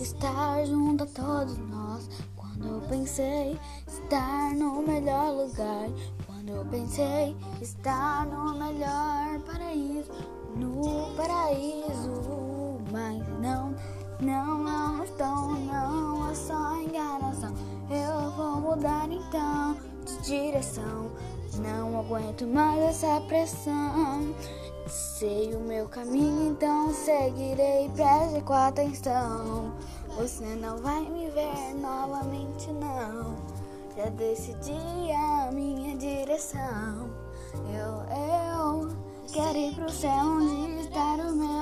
estar junto a todos nós. Quando eu pensei estar no melhor lugar, quando eu pensei estar no melhor paraíso, no paraíso, mas não, não, não estou, não, é só enganação. Eu vou mudar então de direção, não aguento mais essa pressão. Sei o meu caminho, então seguirei. Preste com atenção. Você não vai me ver novamente, não. Já decidi a minha direção. Eu, eu quero ir pro céu onde está o meu.